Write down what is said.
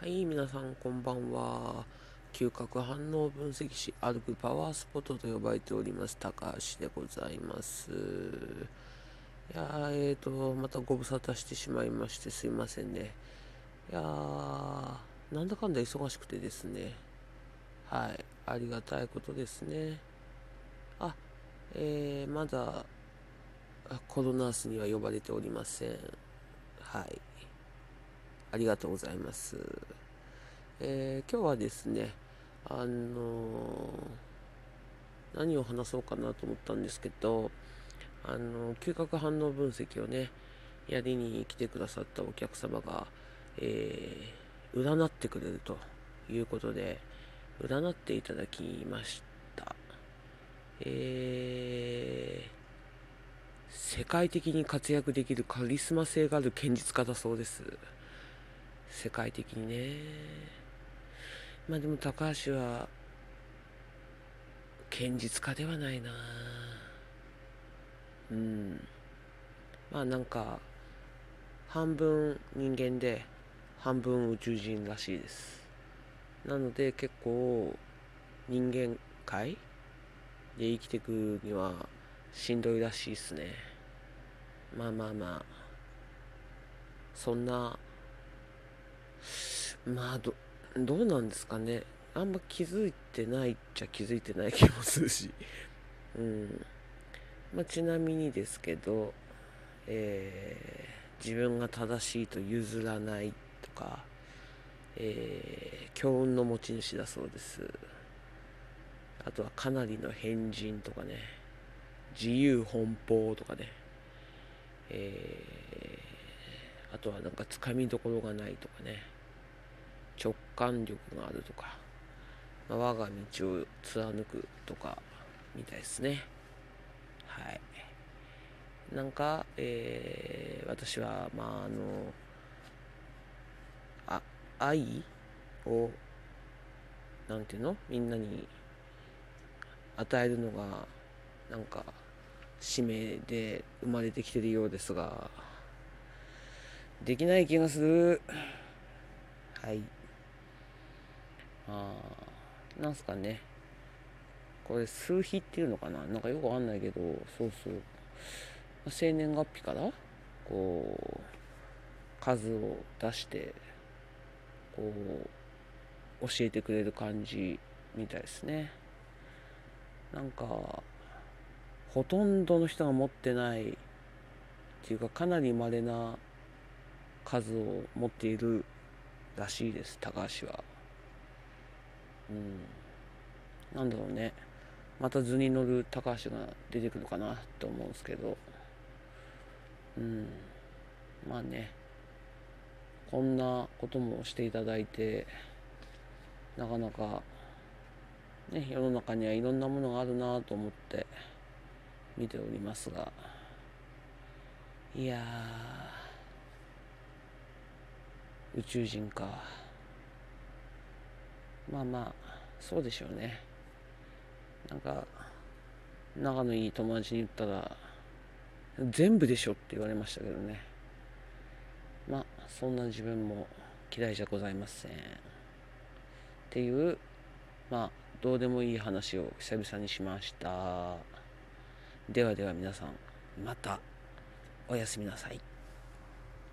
はい、皆さんこんばんは。嗅覚反応分析士、歩くパワースポットと呼ばれております、高橋でございます。いやー、えーと、またご無沙汰してしまいましてすいませんね。いやー、なんだかんだ忙しくてですね。はい、ありがたいことですね。あ、えー、まだコロナースには呼ばれておりません。はい。ありがとうございます。えー今日はですね、あのー何を話そうかなと思ったんですけど、あのー嗅覚反応分析をね、やりに来てくださったお客様が、えー占ってくれるということで、占っていただきました。えー世界的に活躍できるカリスマ性がある堅実家だそうです。世界的にね。まあでも高橋は堅実家ではないな。うん。まあなんか半分人間で半分宇宙人らしいです。なので結構人間界で生きていくにはしんどいらしいですね。まあまあまあ。そんなまあどどうなんですかね。あんま気づいてないっちゃ気づいてない気もするし。うん。まあちなみにですけどえー自分が正しいと譲らないとかえー強運の持ち主だそうです。あとはかなりの変人とかね。自由奔放とかね。えーあとはなんかつかみどころがないとかね。直感力があるとか、まあ我が道を貫くとかみたいですね。はい。なんか、えー私はまああのあ愛をなんていうの？みんなに与えるのがなんか使命で生まれてきてるようですができない気がする。はい。あなんすかね。これ数比っていうのかな。なんかよくわかんないけどそうそう。生年月日からこう数を出してこう教えてくれる感じみたいですね。なんかほとんどの人が持ってないっていうかかなり稀な数を持っているらしいです高橋は。うん。なんだろうね。また図に乗る高橋が出てくるかなと思うんですけど。うん。まあね。こんなこともしていただいてなかなかね世の中にはいろんなものがあるなと思って見ておりますが。いや宇宙人か。まあまあそうでしょうね。なんか仲のいい友達に言ったら全部でしょって言われましたけどね。まあそんな自分も嫌いじゃございません。っていうまあどうでもいい話を久々にしました。ではでは皆さんまたおやすみなさい。